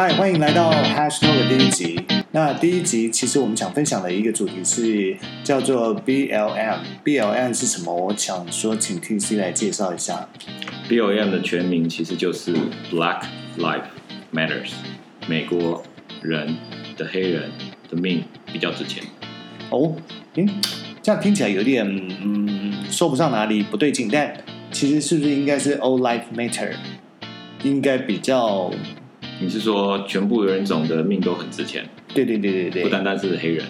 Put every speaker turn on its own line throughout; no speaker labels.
嗨，欢迎来到 Hashtag 的第一集。那第一集其实我们想分享的一个主题是叫做 BLM。BLM 是什么？我想说，请 TC 来介绍一下。
BLM 的全名其实就是 Black Life Matters，美国人的黑人的命比较值钱。
哦，嗯，这样听起来有点嗯说不上哪里不对劲，但其实是不是应该是 All Life Matter？应该比较
你是说全部人种的命都很值钱，
对对对对对，
不单单是黑人？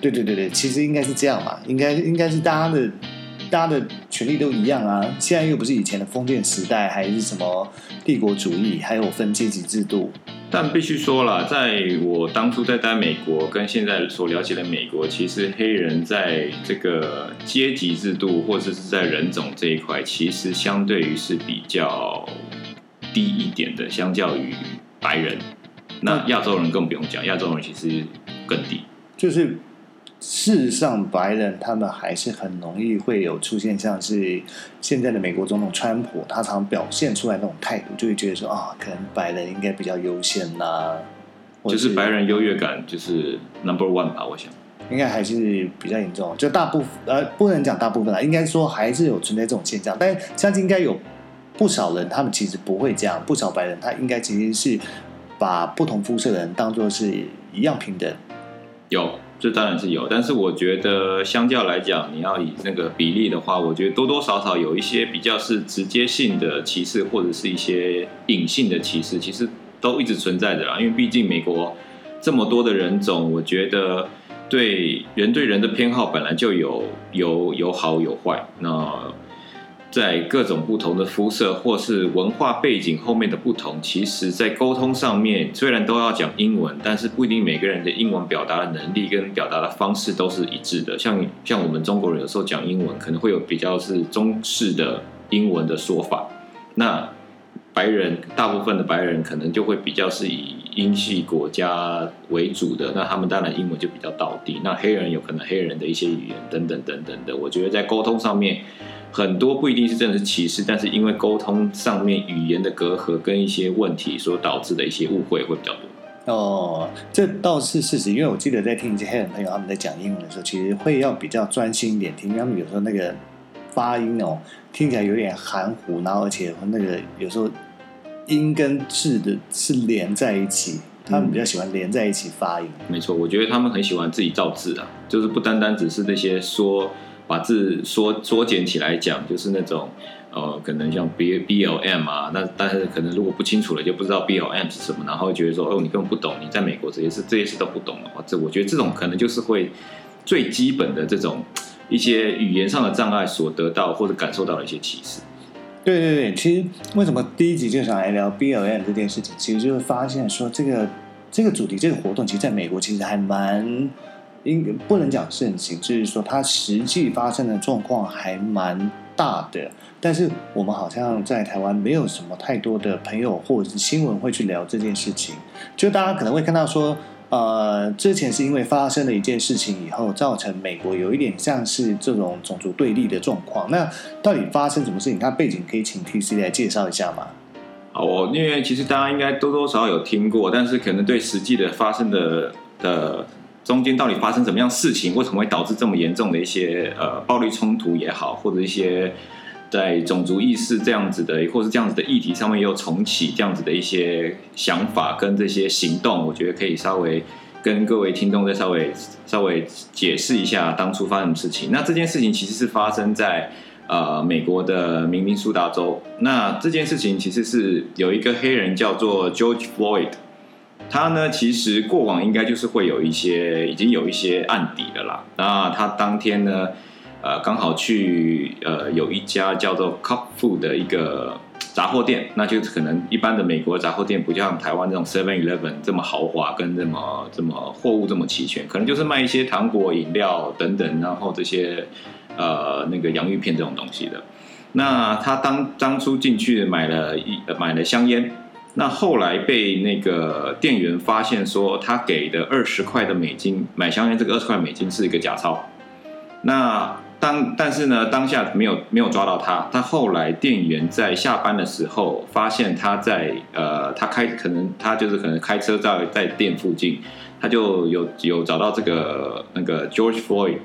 对对对对，其实应该是这样嘛，应该应该是大家的大家的权利都一样啊。现在又不是以前的封建时代，还是什么帝国主义，还有分阶级制度。
但必须说了，在我当初在待美国，跟现在所了解的美国，其实黑人在这个阶级制度或者是在人种这一块，其实相对于是比较低一点的，相较于白人。那亚洲人更不用讲，亚洲人其实更低。
就是事实上，白人他们还是很容易会有出现像是现在的美国总统川普，他常表现出来那种态度，就会觉得说啊，可能白人应该比较优先呐、或者
就是白人优越感就是 number one 吧，我想。
应该还是比较严重，就大部分呃不能讲大部分啦，应该说还是有存在这种现象，但相信应该有不少人他们其实不会这样，不少白人他应该其实是把不同肤色的人当做是一样平等。
有，这当然是有，但是我觉得相较来讲，你要以那个比例的话，我觉得多多少少有一些比较是直接性的歧视，或者是一些隐性的歧视，其实都一直存在的啦。因为毕竟美国这么多的人种，我觉得对人对人的偏好本来就有有有好有坏。那在各种不同的肤色或是文化背景后面的不同，其实在沟通上面虽然都要讲英文，但是不一定每个人的英文表达的能力跟表达的方式都是一致的。像像我们中国人有时候讲英文，可能会有比较是中式的英文的说法，那白人大部分的白人可能就会比较是以英系国家为主的，那他们当然英文就比较道地。那黑人有可能黑人的一些语言等等等等的，我觉得在沟通上面。很多不一定是真的是歧视，但是因为沟通上面语言的隔阂跟一些问题所导致的一些误会会比较多。
哦，这倒是事实，因为我记得在听一些黑人朋友他们在讲英文的时候，其实会要比较专心一点听，他们有时候那个发音哦听起来有点含糊，然后而且那个有时候音跟字的是连在一起，他们比较喜欢连在一起发音。
没错，我觉得他们很喜欢自己造字啊，就是不单单只是那些说。把字缩缩减起来讲，就是那种呃，可能像 B B L M 啊，那但是可能如果不清楚了，就不知道 B L M 是什么，然后会觉得说，哦，你根本不懂，你在美国这些事这些事都不懂的话，这我觉得这种可能就是会最基本的这种一些语言上的障碍所得到或者感受到的一些歧视。
对对对，其实为什么第一集就想来聊 B L M 这件事情，其实就是发现说这个这个主题这个活动，其实在美国其实还蛮。应不能讲盛行，就是说它实际发生的状况还蛮大的，但是我们好像在台湾没有什么太多的朋友或者是新闻会去聊这件事情。就大家可能会看到说，呃，之前是因为发生了一件事情以后，造成美国有一点像是这种种族对立的状况。那到底发生什么事情？它背景可以请 TC 来介绍一下吗？
好，我因为其实大家应该多多少少有听过，但是可能对实际的发生的的。中间到底发生什么样事情？为什么会导致这么严重的一些呃暴力冲突也好，或者一些在种族意识这样子的，或是这样子的议题上面又重启这样子的一些想法跟这些行动，我觉得可以稍微跟各位听众再稍微稍微解释一下当初发生什么事情。那这件事情其实是发生在呃美国的明尼苏达州。那这件事情其实是有一个黑人叫做 George Floyd。他呢，其实过往应该就是会有一些，已经有一些案底的啦。那他当天呢，呃，刚好去呃有一家叫做 Cup Food 的一个杂货店，那就可能一般的美国杂货店不像台湾这种 Seven Eleven 这么豪华，跟这么这么货物这么齐全，可能就是卖一些糖果、饮料等等，然后这些呃那个洋芋片这种东西的。那他当当初进去买了一买了香烟。那后来被那个店员发现说，他给的二十块的美金买香烟，这个二十块美金是一个假钞。那当但是呢，当下没有没有抓到他。他后来店员在下班的时候发现他在呃，他开可能他就是可能开车在在店附近，他就有有找到这个那个 George Floyd，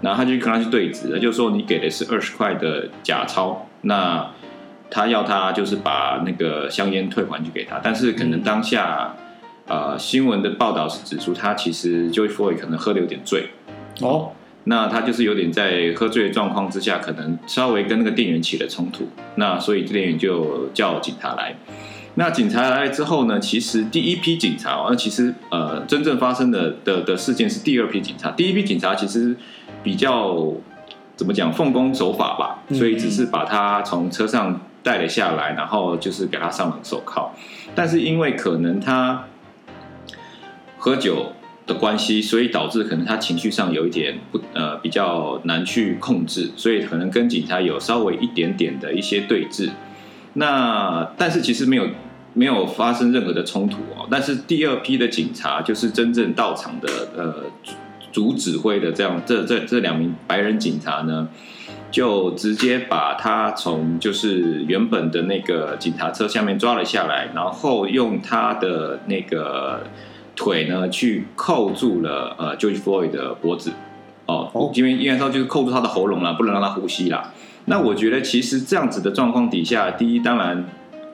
然后他就跟他去对质，他就说你给的是二十块的假钞，那他要他就是把那个香烟退还去给他，但是可能当下呃新闻的报道是指出他其实 Floyd 可能喝的有点醉。
哦，
那他就是有点在喝醉的状况之下，可能稍微跟那个店员起了冲突，那所以店员就叫警察来。那警察来之后呢，其实第一批警察哦，那其实呃真正发生的的的事件是第二批警察。第一批警察其实比较怎么讲，奉公守法吧，所以只是把他从车上带了下来，然后就是给他上了手铐。但是因为可能他喝酒。的关系，所以导致可能他情绪上有一点不呃比较难去控制，所以可能跟警察有稍微一点点的一些对峙。那但是其实没有没有发生任何的冲突哦。但是第二批的警察就是真正到场的呃主指挥的这样这这这两名白人警察呢，就直接把他从就是原本的那个警察车下面抓了下来，然后用他的那个。腿呢，去扣住了呃，George Floyd 的脖子，哦，因为应该说就是扣住他的喉咙了，不能让他呼吸啦。那我觉得其实这样子的状况底下，第一当然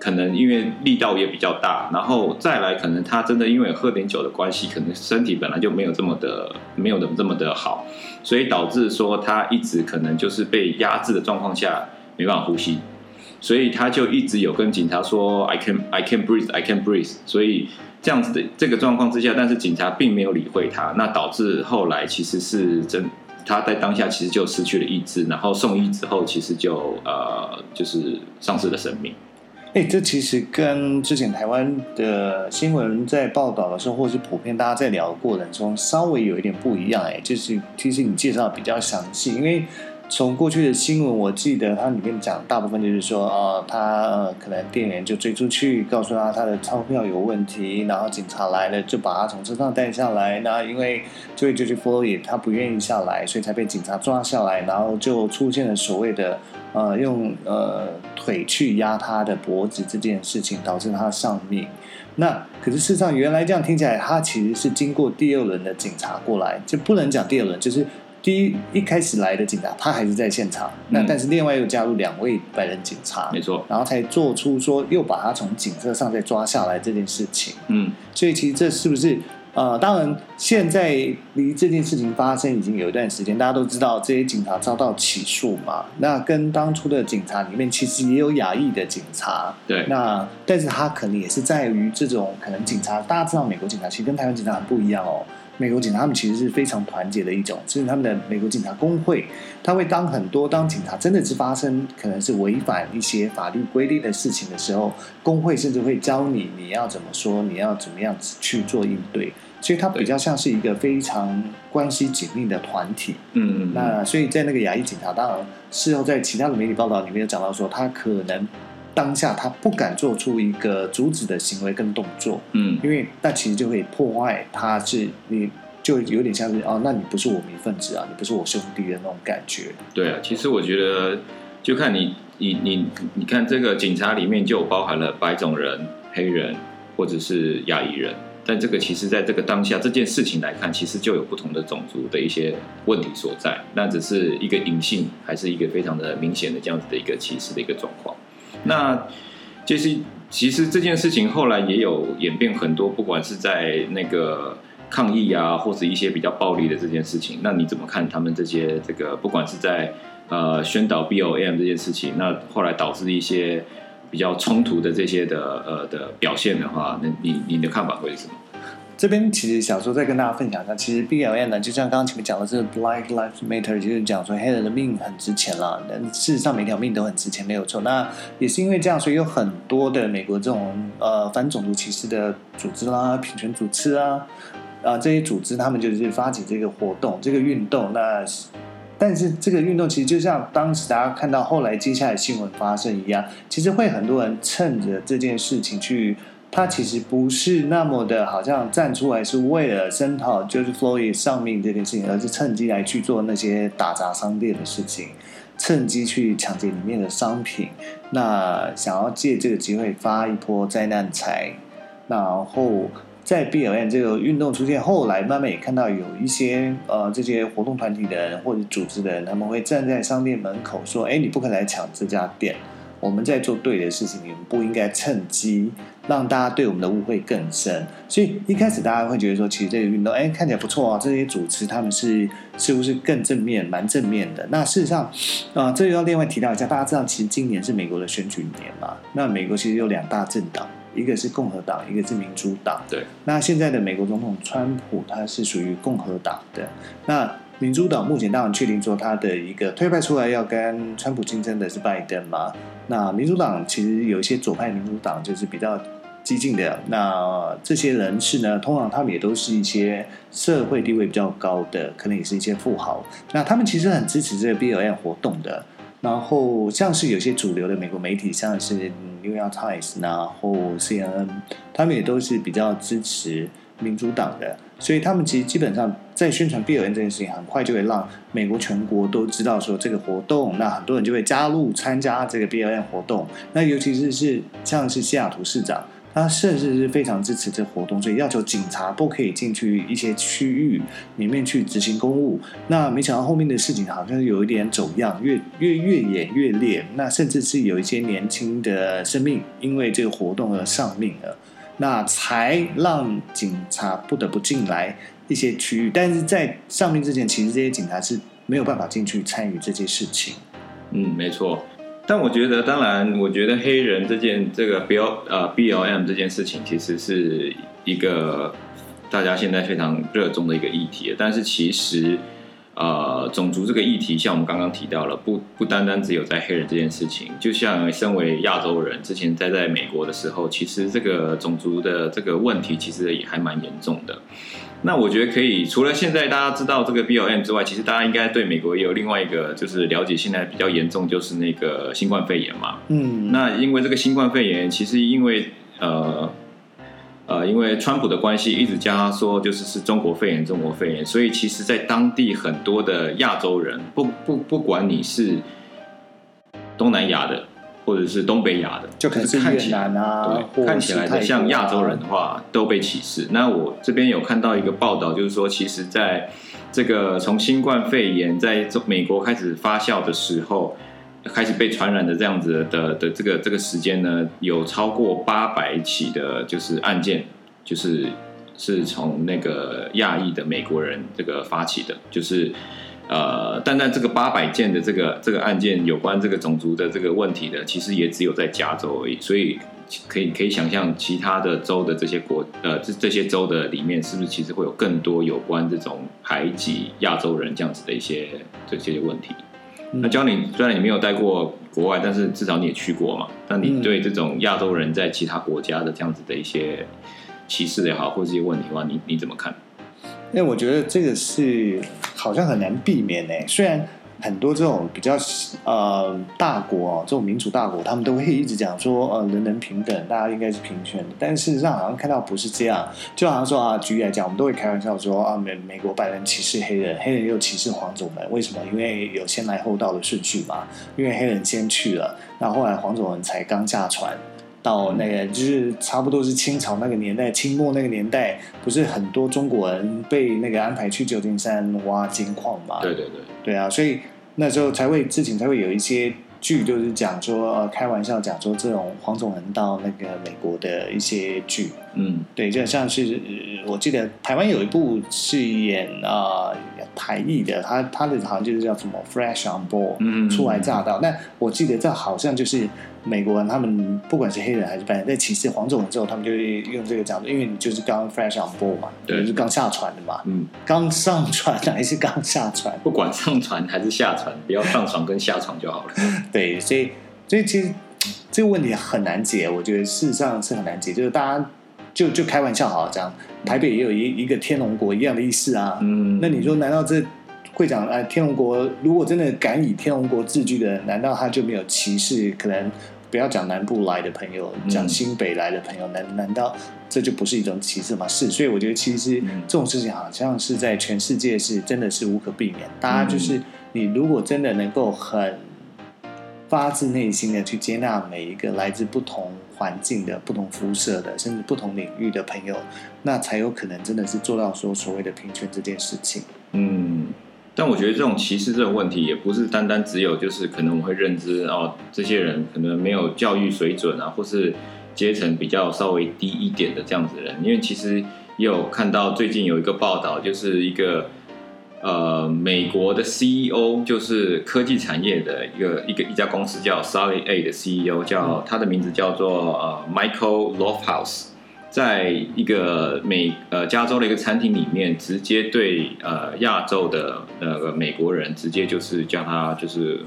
可能因为力道也比较大，然后再来可能他真的因为喝点酒的关系，可能身体本来就没有这么的没有的这么的好，所以导致说他一直可能就是被压制的状况下没办法呼吸，所以他就一直有跟警察说 I can I can breathe I can breathe，所以。这样子的这个状况之下，但是警察并没有理会他，那导致后来其实是真他在当下其实就失去了意志，然后送医之后，其实就呃就是丧失了生命。
哎，这其实跟之前台湾的新闻在报道的时候，或是普遍大家在聊的过程中，稍微有一点不一样。哎，就是其实你介绍比较详细，因为。从过去的新闻，我记得它里面讲大部分就是说，呃，他呃可能店员就追出去，告诉他他的钞票有问题，然后警察来了就把他从车上带下来。那因为这位 George Floyd 他不愿意下来，所以才被警察抓下来，然后就出现了所谓的呃用呃腿去压他的脖子这件事情，导致他丧命。那可是事实上，原来这样听起来，他其实是经过第二轮的警察过来，就不能讲第二轮，就是。第一一开始来的警察，他还是在现场。那但是另外又加入两位白人警察，
没错，
然后才做出说又把他从警车上再抓下来这件事情。
嗯，
所以其实这是不是呃，当然现在离这件事情发生已经有一段时间，大家都知道这些警察遭到起诉嘛。那跟当初的警察里面其实也有亚裔的警察。
对。
那但是他可能也是在于这种可能警察，大家知道美国警察其实跟台湾警察很不一样哦。美国警察他们其实是非常团结的一种，就是他们的美国警察工会，他会当很多当警察真的是发生可能是违反一些法律规定的事情的时候，工会甚至会教你你要怎么说，你要怎么样子去做应对，所以它比较像是一个非常关系紧密的团体。
嗯，
那所以在那个亚裔警察，当然事后在其他的媒体报道里面有讲到说，他可能。当下他不敢做出一个阻止的行为跟动作，
嗯，
因为那其实就会破坏他是你就有点像是哦，那你不是我们一份子啊，你不是我兄弟的那种感觉。
对啊，其实我觉得就看你你你你看这个警察里面就包含了白种人、黑人或者是亚裔人，但这个其实在这个当下这件事情来看，其实就有不同的种族的一些问题所在，那只是一个隐性还是一个非常的明显的这样子的一个歧视的一个状况。那就是其实这件事情后来也有演变很多，不管是在那个抗议啊，或者一些比较暴力的这件事情，那你怎么看他们这些这个不管是在呃宣导 B O M 这件事情，那后来导致一些比较冲突的这些的呃的表现的话，那你你的看法会是什么？
这边其实小时候再跟大家分享一下，其实 B L M 呢，就像刚刚前面讲的，是 Black Lives Matter，就是讲说黑人的命很值钱了。但事实上，每条命都很值钱，没有错。那也是因为这样，所以有很多的美国这种呃反种族歧视的组织啦、平权组织啊啊这些组织，他们就是发起这个活动、这个运动。那但是这个运动其实就像当时大家看到后来接下来新闻发生一样，其实会很多人趁着这件事情去。他其实不是那么的，好像站出来是为了声讨就是 Floyd 上命这件事情，而是趁机来去做那些打砸商店的事情，趁机去抢劫里面的商品，那想要借这个机会发一波灾难财，然后。在 BLM 这个运动出现，后来慢慢也看到有一些呃这些活动团体的人或者组织的人，他们会站在商店门口说：“哎，你不可以来抢这家店，我们在做对的事情，你们不应该趁机让大家对我们的误会更深。”所以一开始大家会觉得说，其实这个运动哎看起来不错啊，这些主持他们是似乎是更正面、蛮正面的。那事实上啊，这又要另外提到一下，大家知道其实今年是美国的选举年嘛？那美国其实有两大政党。一个是共和党，一个是民主党。
对，
那现在的美国总统川普他是属于共和党的。那民主党目前当然确定说他的一个推派出来要跟川普竞争的是拜登嘛。那民主党其实有一些左派民主党就是比较激进的。那这些人士呢，通常他们也都是一些社会地位比较高的，可能也是一些富豪。那他们其实很支持这个 BLM 活动的。然后像是有些主流的美国媒体，像是《New York Times》然后 CNN，他们也都是比较支持民主党的，所以他们其实基本上在宣传 BLM 这件事情，很快就会让美国全国都知道说这个活动，那很多人就会加入参加这个 BLM 活动，那尤其是是像是西雅图市长。他甚至是非常支持这活动，所以要求警察不可以进去一些区域里面去执行公务。那没想到后面的事情好像有一点走样，越越越演越烈。那甚至是有一些年轻的生命因为这个活动而丧命了，那才让警察不得不进来一些区域。但是在上命之前，其实这些警察是没有办法进去参与这件事情。
嗯，没错。但我觉得，当然，我觉得黑人这件这个 B L 呃 B L M 这件事情，其实是一个大家现在非常热衷的一个议题。但是其实，呃，种族这个议题，像我们刚刚提到了，不不单单只有在黑人这件事情。就像身为亚洲人，之前在在美国的时候，其实这个种族的这个问题，其实也还蛮严重的。那我觉得可以，除了现在大家知道这个 B L M 之外，其实大家应该对美国也有另外一个就是了解，现在比较严重就是那个新冠肺炎嘛。
嗯。
那因为这个新冠肺炎，其实因为呃呃，因为川普的关系，一直加说就是是中国肺炎，中国肺炎，所以其实在当地很多的亚洲人，不不不管你是东南亚的。或者是东北亚的，
就可能是越南啊，
对，看起来的像亚洲人的话，都被歧视。那我这边有看到一个报道，就是说，其实在这个从新冠肺炎在美国开始发酵的时候，开始被传染的这样子的的这个这个时间呢，有超过八百起的，就是案件，就是是从那个亚裔的美国人这个发起的，就是。呃，但但这个八百件的这个这个案件有关这个种族的这个问题的，其实也只有在加州而已。所以可以可以想象，其他的州的这些国呃这这些州的里面，是不是其实会有更多有关这种排挤亚洲人这样子的一些这些问题？那教你虽然你没有待过国外，但是至少你也去过嘛。那你对这种亚洲人在其他国家的这样子的一些歧视也好，或者这些问题的话，你你怎么看？
因为我觉得这个是好像很难避免呢。虽然很多这种比较呃大国哦这种民主大国，他们都会一直讲说呃人人平等，大家应该是平权的。但事实上好像看到不是这样。就好像说啊，举例来讲，我们都会开玩笑说啊，美美国白人歧视黑人，黑人又歧视黄种人，为什么？因为有先来后到的顺序嘛。因为黑人先去了，那后来黄种人才刚下船。到那个就是差不多是清朝那个年代，清末那个年代，不是很多中国人被那个安排去旧金山挖金矿嘛？
对对对，
对啊，所以那时候才会之前才会有一些剧，就是讲说开玩笑讲说这种黄种人到那个美国的一些剧，
嗯，
对，就像是我记得台湾有一部是演啊台裔的，他他的好像就是叫什么 Fresh on Board，
嗯，
初来乍到，那我记得这好像就是。美国人他们不管是黑人还是白人，在歧视黄种人之后，他们就会用这个讲，因为你就是刚 fresh on board 嘛，就是刚下船的嘛，
嗯，
刚上船还是刚下船，
不管上船还是下船，不要上船跟下船就好了。
对，所以所以其实这个问题很难解，我觉得事实上是很难解，就是大家就就开玩笑好这样，台北也有一一个天龙国一样的意思啊，
嗯，
那你说难道这？会讲哎，天龙国如果真的敢以天龙国自居的，难道他就没有歧视可能不要讲南部来的朋友，讲新北来的朋友，难难道这就不是一种歧视吗？是，所以我觉得其实这种事情好像是在全世界是真的是无可避免。大家就是你如果真的能够很发自内心的去接纳每一个来自不同环境的、不同肤色的，甚至不同领域的朋友，那才有可能真的是做到说所谓的平权这件事情。
嗯。但我觉得这种歧视这种问题，也不是单单只有就是可能我会认知哦，这些人可能没有教育水准啊，或是阶层比较稍微低一点的这样子的人。因为其实也有看到最近有一个报道，就是一个呃美国的 CEO，就是科技产业的一个一个一家公司叫 Solid A 的 CEO，叫他的名字叫做呃 Michael Lofthouse。在一个美呃加州的一个餐厅里面，直接对呃亚洲的那个美国人，直接就是叫他就是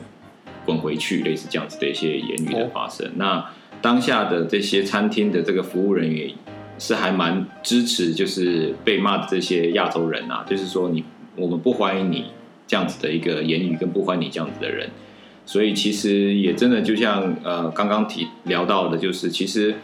滚回去，类似这样子的一些言语的发生。那当下的这些餐厅的这个服务人员是还蛮支持，就是被骂的这些亚洲人啊，就是说你我们不欢迎你这样子的一个言语，跟不欢迎你这样子的人。所以其实也真的就像呃刚刚提聊到的，就是其实。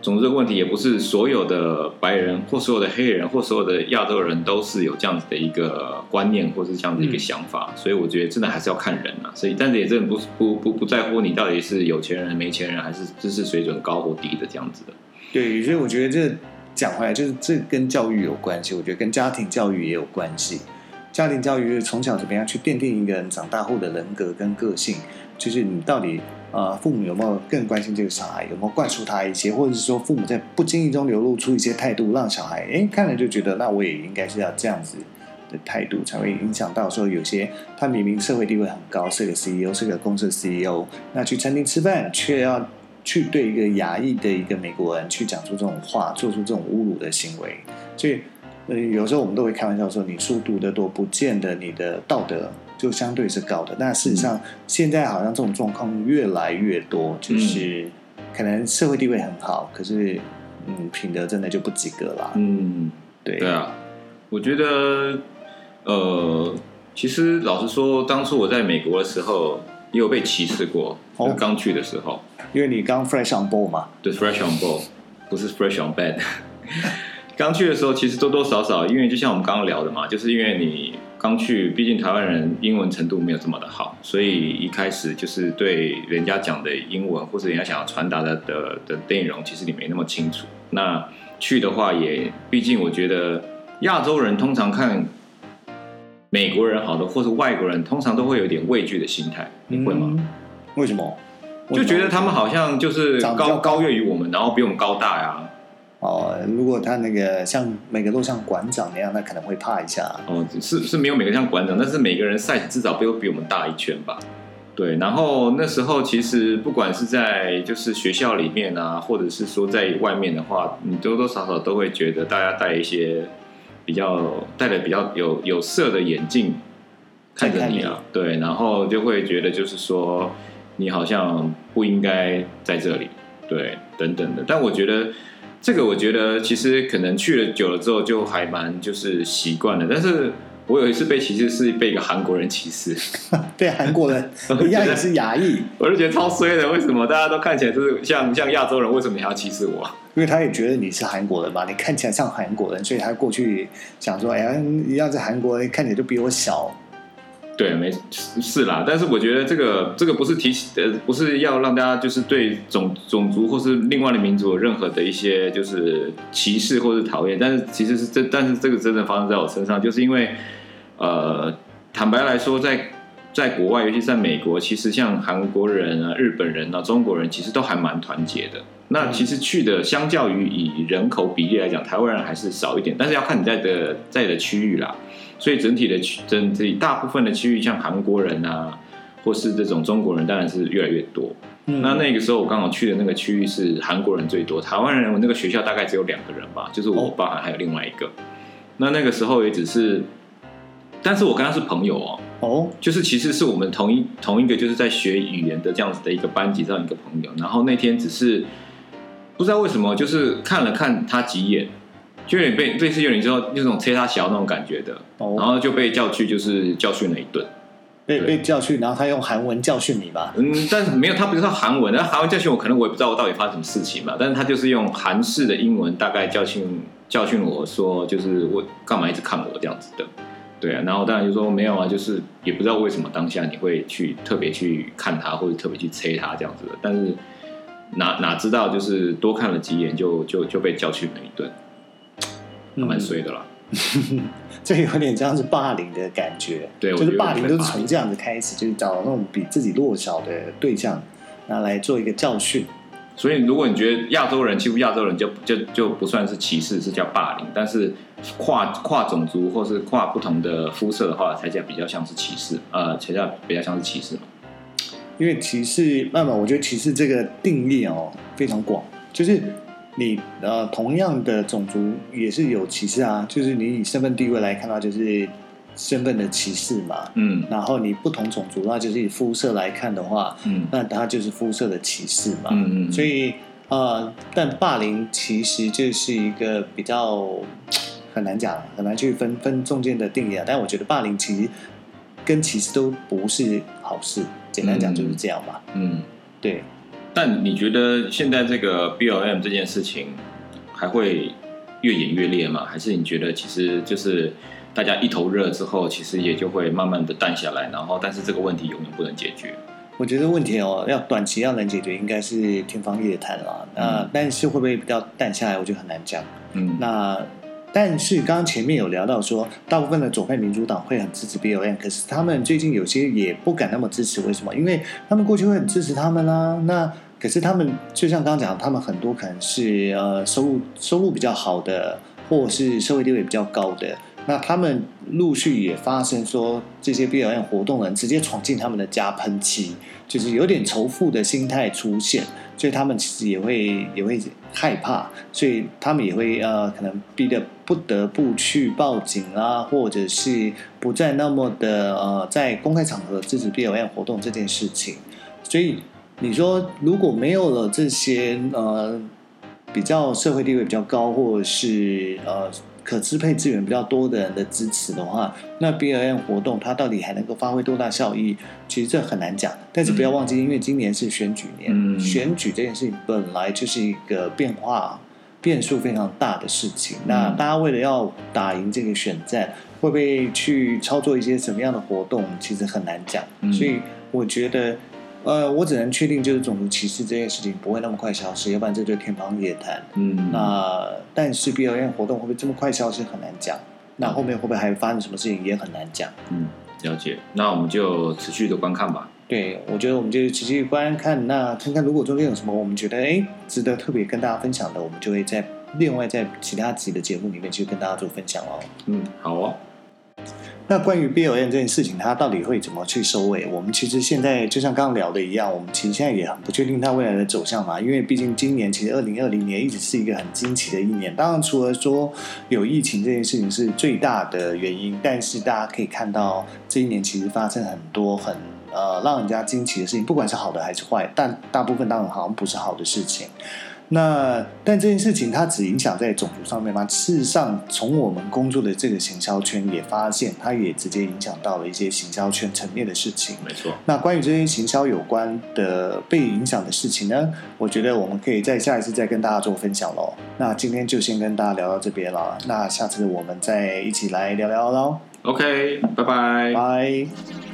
总之，这个问题也不是所有的白人或所有的黑人或所有的亚洲人都是有这样子的一个观念或是这样子一个想法，所以我觉得真的还是要看人啊。所以，但是也真的不不不不在乎你到底是有钱人、没钱人，还是知识水准高或低的这样子的。
对，所以我觉得这讲回来，就是这跟教育有关系。我觉得跟家庭教育也有关系。家庭教育从小怎么样去奠定一个人长大后的人格跟个性，就是你到底。呃，父母有没有更关心这个小孩？有没有灌输他一些，或者是说父母在不经意中流露出一些态度，让小孩哎看了就觉得，那我也应该是要这样子的态度，才会影响到说有些他明明社会地位很高，是个 CEO，是个公司 CEO，那去餐厅吃饭，却要去对一个亚裔的一个美国人去讲出这种话，做出这种侮辱的行为，所以呃有时候我们都会开玩笑说，你书读得多，不见得你的道德。就相对是高的，但事实上现在好像这种状况越来越多，就是可能社会地位很好，可是嗯，品德真的就不及格了。
嗯，
对
对啊，我觉得呃，其实老实说，当初我在美国的时候也有被歧视过，刚去的时候，
因为你刚 fresh on board 嘛，
对，fresh on board 不是 fresh on bed。刚去的时候，其实多多少少，因为就像我们刚刚聊的嘛，就是因为你。刚去，毕竟台湾人英文程度没有这么的好，所以一开始就是对人家讲的英文或者人家想要传达的的的内容，其实你没那么清楚。那去的话，也毕竟我觉得亚洲人通常看美国人好的，或是外国人，通常都会有点畏惧的心态。你会吗？
为什么？
就觉得他们好像就是高高越于我们，然后比我们高大呀。
哦，如果他那个像每个都像馆长那样，那可能会怕一下。
哦，是是没有每个像馆长，但是每个人 size 至少都比我们大一圈吧。对，然后那时候其实不管是在就是学校里面啊，或者是说在外面的话，你多多少少都会觉得大家戴一些比较戴的比较有有色的眼镜看着你啊，对，然后就会觉得就是说你好像不应该在这里，对，等等的。但我觉得。这个我觉得其实可能去了久了之后就还蛮就是习惯了，但是我有一次被歧视是被一个韩国人歧视，
被韩国人 一样也是亚裔，
我就觉得超衰的。为什么大家都看起来就是像像亚洲人，为什么你还要歧视我？
因为他也觉得你是韩国人嘛，你看起来像韩国人，所以他过去想说，哎呀，一样是韩国人，看起来就比我小。
对，没是啦，但是我觉得这个这个不是提呃，不是要让大家就是对种种族或是另外的民族有任何的一些就是歧视或是讨厌，但是其实是这，但是这个真的发生在我身上，就是因为呃，坦白来说，在在国外，尤其在美国，其实像韩国人啊、日本人啊、中国人，其实都还蛮团结的。那其实去的，相较于以人口比例来讲，台湾人还是少一点，但是要看你在的在的区域啦。所以整体的区，整体大部分的区域，像韩国人啊，或是这种中国人，当然是越来越多。那那个时候我刚好去的那个区域是韩国人最多，台湾人我那个学校大概只有两个人吧，就是我包含还有另外一个。那那个时候也只是，但是我跟他是朋友哦，
哦，
就是其实是我们同一同一个就是在学语言的这样子的一个班级这样一个朋友。然后那天只是不知道为什么，就是看了看他几眼。就有点被类似有点之后那种催他小那种感觉的，然后就被叫去就是教训了一顿，
被被教训，然后他用韩文教训你吧？
嗯，但是没有，他不知道韩文，那韩文教训我，可能我也不知道我到底发生什么事情嘛。但是他就是用韩式的英文大概教训教训我说，就是我干嘛一直看我这样子的，对啊。然后当然就说没有啊，就是也不知道为什么当下你会去特别去看他，或者特别去催他这样子的。但是哪哪知道就是多看了几眼就就就被教训了一顿，还蛮衰的啦。
这有点像是霸凌的感觉。
对，
就是霸凌都是从这样子开始，就是找那种比自己弱小的对象，拿来做一个教训。
所以，如果你觉得亚洲人欺负亚洲人就就就不算是歧视，是叫霸凌；但是跨跨种族或是跨不同的肤色的话，才叫比较像是歧视，呃，才叫比较像是歧视嘛。
因为歧视，慢慢我觉得歧视这个定义哦非常广，就是你呃同样的种族也是有歧视啊，就是你以身份地位来看的话，就是身份的歧视嘛。
嗯
然后你不同种族的话，就是以肤色来看的话，
嗯
那它就是肤色的歧视嘛。
嗯嗯，
所以呃，但霸凌其实就是一个比较很难讲，很难去分分中间的定义啊。但我觉得霸凌其实跟歧视都不是好事，简单讲就是这样嘛。
嗯。
对，
但你觉得现在这个 BLM 这件事情还会越演越烈吗？还是你觉得其实就是大家一头热之后，其实也就会慢慢的淡下来，然后但是这个问题永远不能解决？
我觉得问题哦，要短期要能解决，应该是天方夜谭啦。那、
嗯
但是会不会比较淡下来，我觉得很难讲。
嗯
那但是刚刚前面有聊到说，大部分的左派民主党会很支持 BLM，可是他们最近有些也不敢那么支持，为什么？因为他们过去会很支持他们啦、那可是他们就像刚刚讲，他们很多可能是呃收入收入比较好的，或是社会地位比较高的。那他们陆续也发生说，这些 BLM 活动人直接闯进他们的家喷漆，就是有点仇富的心态出现，所以他们其实也会也会害怕，所以他们也会呃可能逼得不得不去报警啦，或者是不再那么的呃在公开场合支持 BLM 活动这件事情。所以你说如果没有了这些呃比较社会地位比较高，或者是呃可支配资源比较多的人的支持的话，那 BLM 活动它到底还能够发挥多大效益？其实这很难讲。但是不要忘记，因为今年是选举年，
嗯
选举这件事情本来就是一个变化变数非常大的事情。那大家为了要打赢这个选战，会不会去操作一些什么样的活动？其实很难讲。
嗯
所以我觉得。呃，我只能确定就是种族歧视这件事情不会那么快消失，要不然这就天方夜谭。
嗯，
那但是 BLM 活动会不会这么快消失很难讲，那后面会不会还发生什么事情也很难讲。
嗯了解，那我们就持续的观看吧。
对，我觉得我们就持续观看，那看看如果中间有什么我们觉得哎值得特别跟大家分享的，我们就会在另外在其他集的节目里面去跟大家做分享哦。
嗯，好哦。
那关于 BLM 这件事情，它到底会怎么去收尾？我们其实现在就像刚刚聊的一样，我们其实现在也很不确定它未来的走向嘛。因为毕竟今年其实二零二零年一直是一个很惊奇的一年。当然，除了说有疫情这件事情是最大的原因，但是大家可以看到这一年其实发生很多很呃让人家惊奇的事情，不管是好的还是坏，但大部分当然好像不是好的事情。那但这件事情它只影响在种族上面吗？事实上，从我们工作的这个行销圈也发现，它也直接影响到了一些行销圈层面的事情。
没错，
那关于这些行销有关的被影响的事情呢，我觉得我们可以在下一次再跟大家做分享喽。那今天就先跟大家聊到这边了，那下次我们再一起来聊聊喽
，OK，拜拜。
拜。